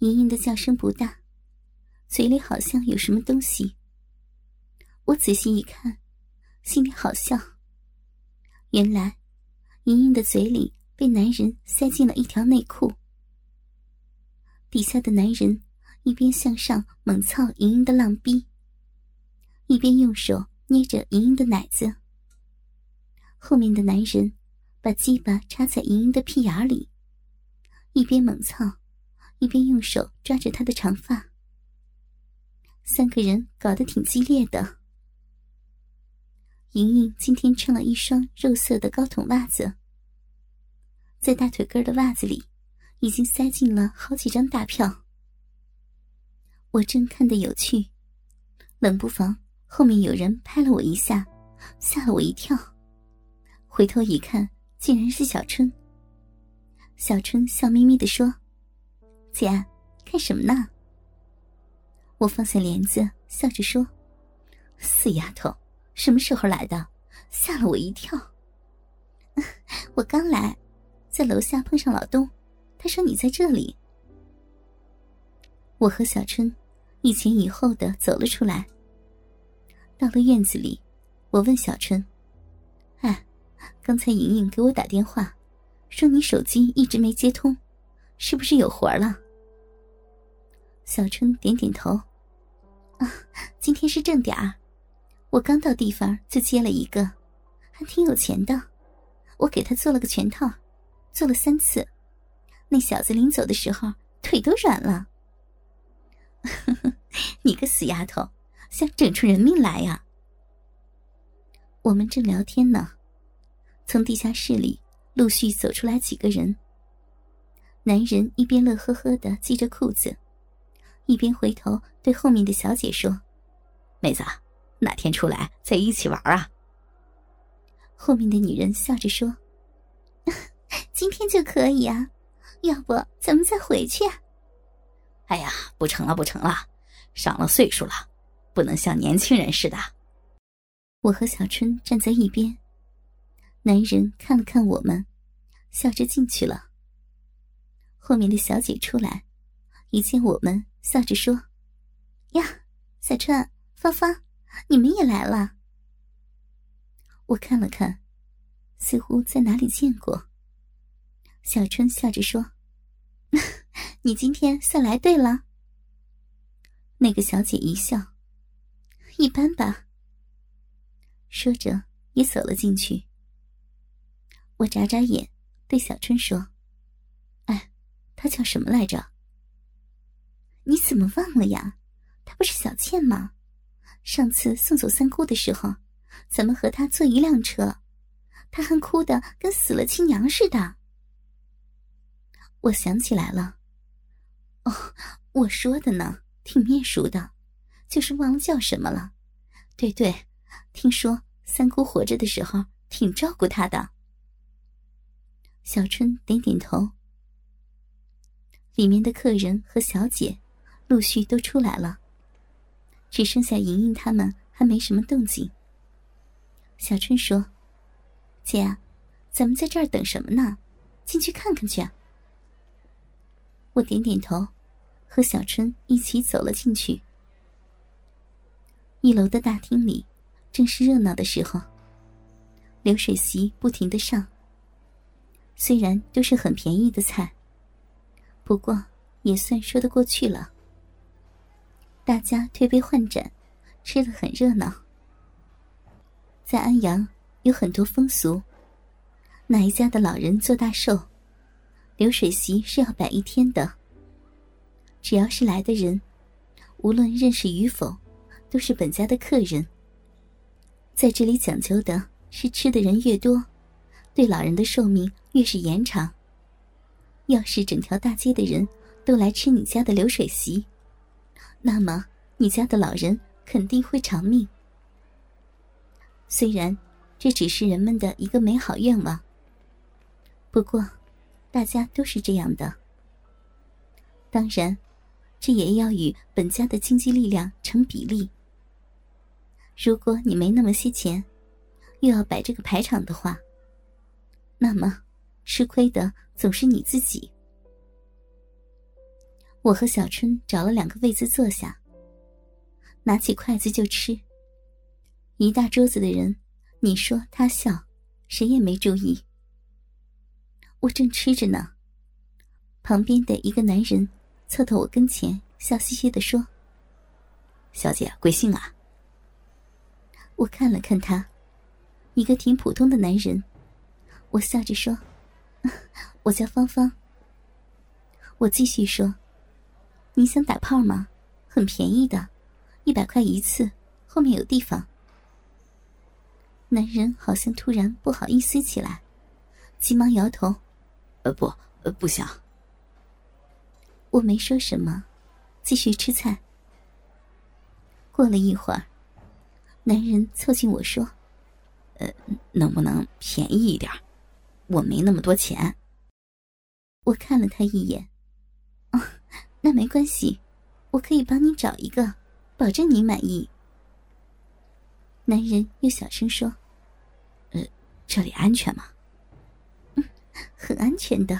莹莹的叫声不大，嘴里好像有什么东西。我仔细一看，心里好笑。原来，莹莹的嘴里被男人塞进了一条内裤。底下的男人一边向上猛操莹莹的浪逼，一边用手捏着莹莹的奶子。后面的男人把鸡巴插在莹莹的屁眼里，一边猛操，一边用手抓着他的长发。三个人搞得挺激烈的。莹莹今天穿了一双肉色的高筒袜子，在大腿根的袜子里已经塞进了好几张大票。我正看得有趣，冷不防后面有人拍了我一下，吓了我一跳。回头一看，竟然是小春。小春笑眯眯的说：“姐，看什么呢？”我放下帘子，笑着说：“死丫头。”什么时候来的？吓了我一跳。我刚来，在楼下碰上老东，他说你在这里。我和小春一前一后的走了出来。到了院子里，我问小春：“哎，刚才莹莹给我打电话，说你手机一直没接通，是不是有活了？”小春点点头：“啊，今天是正点儿。”我刚到地方就接了一个，还挺有钱的。我给他做了个全套，做了三次。那小子临走的时候腿都软了。你个死丫头，想整出人命来呀？我们正聊天呢，从地下室里陆续走出来几个人。男人一边乐呵呵的系着裤子，一边回头对后面的小姐说：“妹子。”哪天出来再一起玩啊？后面的女人笑着说：“ 今天就可以啊，要不咱们再回去？”哎呀，不成了，不成了，上了岁数了，不能像年轻人似的。我和小春站在一边，男人看了看我们，笑着进去了。后面的小姐出来，一见我们，笑着说：“呀，小春，芳芳。”你们也来了。我看了看，似乎在哪里见过。小春笑着说：“ 你今天算来对了。”那个小姐一笑：“一般吧。”说着也走了进去。我眨眨眼，对小春说：“哎，她叫什么来着？”你怎么忘了呀？她不是小倩吗？上次送走三姑的时候，咱们和她坐一辆车，她还哭得跟死了亲娘似的。我想起来了，哦，我说的呢，挺面熟的，就是忘了叫什么了。对对，听说三姑活着的时候挺照顾她的。小春点点头。里面的客人和小姐陆续都出来了。只剩下莹莹他们还没什么动静。小春说：“姐，咱们在这儿等什么呢？进去看看去。”我点点头，和小春一起走了进去。一楼的大厅里正是热闹的时候，流水席不停的上。虽然都是很便宜的菜，不过也算说得过去了。大家推杯换盏，吃的很热闹。在安阳有很多风俗，哪一家的老人做大寿，流水席是要摆一天的。只要是来的人，无论认识与否，都是本家的客人。在这里讲究的是吃的人越多，对老人的寿命越是延长。要是整条大街的人都来吃你家的流水席。那么，你家的老人肯定会长命。虽然这只是人们的一个美好愿望，不过大家都是这样的。当然，这也要与本家的经济力量成比例。如果你没那么些钱，又要摆这个排场的话，那么吃亏的总是你自己。我和小春找了两个位子坐下，拿起筷子就吃。一大桌子的人，你说他笑，谁也没注意。我正吃着呢，旁边的一个男人凑到我跟前，笑嘻嘻的说：“小姐贵姓啊？”我看了看他，一个挺普通的男人。我笑着说：“我叫芳芳。”我继续说：“你想打炮吗？很便宜的，一百块一次，后面有地方。”男人好像突然不好意思起来，急忙摇头：“呃，不，呃，不想。”我没说什么，继续吃菜。过了一会儿，男人凑近我说：“呃，能不能便宜一点？我没那么多钱。”我看了他一眼。那没关系，我可以帮你找一个，保证你满意。男人又小声说：“呃，这里安全吗？”“嗯，很安全的。”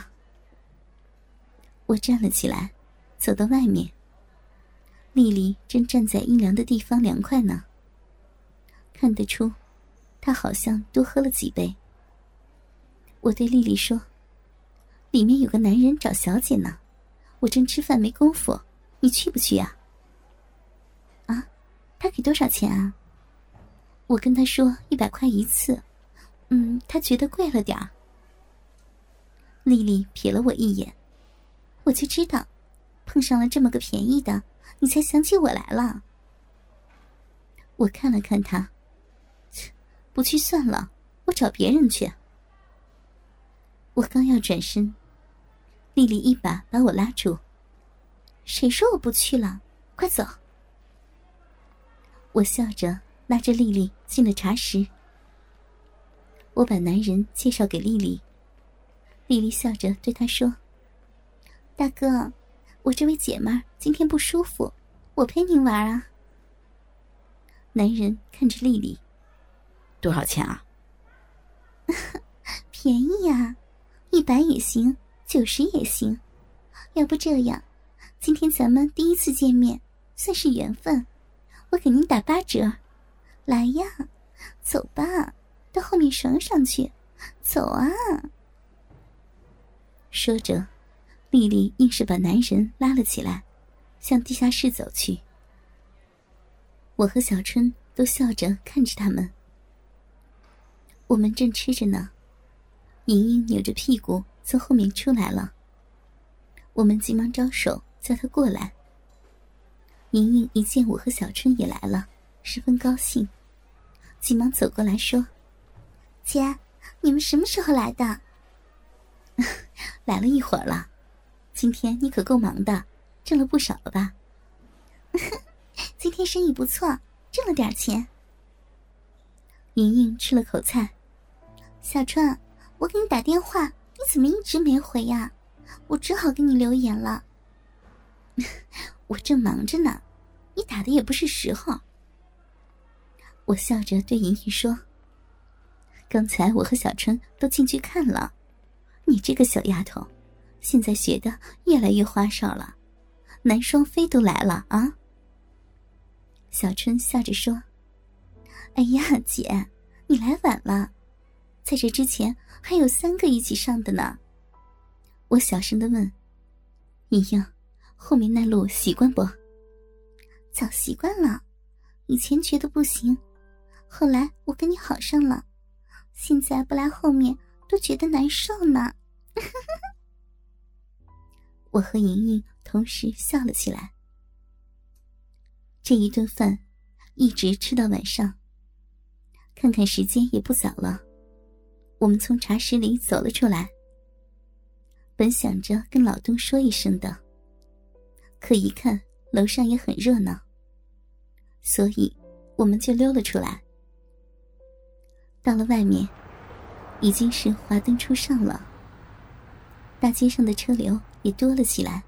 我站了起来，走到外面。丽丽正站在阴凉的地方凉快呢。看得出，她好像多喝了几杯。我对丽丽说：“里面有个男人找小姐呢。”我正吃饭没工夫，你去不去呀？啊，他给多少钱啊？我跟他说一百块一次，嗯，他觉得贵了点儿。丽丽瞥了我一眼，我就知道，碰上了这么个便宜的，你才想起我来了。我看了看他，切，不去算了，我找别人去。我刚要转身。丽丽一把把我拉住。谁说我不去了？快走！我笑着拉着丽丽进了茶室。我把男人介绍给丽丽，丽丽笑着对他说：“大哥，我这位姐们今天不舒服，我陪您玩啊。”男人看着丽丽：“多少钱啊？”“ 便宜啊，一百也行。”九十也行，要不这样，今天咱们第一次见面，算是缘分，我给您打八折，来呀，走吧，到后面爽爽去，走啊！说着，丽丽硬是把男人拉了起来，向地下室走去。我和小春都笑着看着他们，我们正吃着呢，莹莹扭着屁股。从后面出来了，我们急忙招手叫他过来。莹莹一见我和小春也来了，十分高兴，急忙走过来说：“姐，你们什么时候来的？来了一会儿了。今天你可够忙的，挣了不少了吧？今天生意不错，挣了点钱。”莹莹吃了口菜，小春，我给你打电话。怎么一直没回呀？我只好给你留言了。我正忙着呢，你打的也不是时候。我笑着对莹莹说：“刚才我和小春都进去看了，你这个小丫头，现在学的越来越花哨了，男双飞都来了啊。”小春笑着说：“哎呀，姐，你来晚了。”在这之前还有三个一起上的呢，我小声的问：“莹莹，后面那路习惯不？”早习惯了，以前觉得不行，后来我跟你好上了，现在不来后面都觉得难受呢。我和莹莹同时笑了起来。这一顿饭一直吃到晚上，看看时间也不早了。我们从茶室里走了出来，本想着跟老东说一声的，可一看楼上也很热闹，所以我们就溜了出来。到了外面，已经是华灯初上了，大街上的车流也多了起来，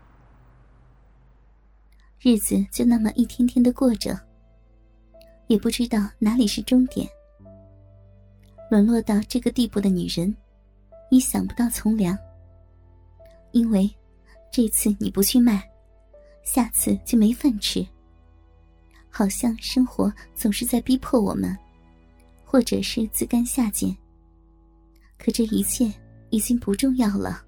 日子就那么一天天的过着，也不知道哪里是终点。沦落到这个地步的女人，你想不到从良。因为这次你不去卖，下次就没饭吃。好像生活总是在逼迫我们，或者是自甘下贱。可这一切已经不重要了。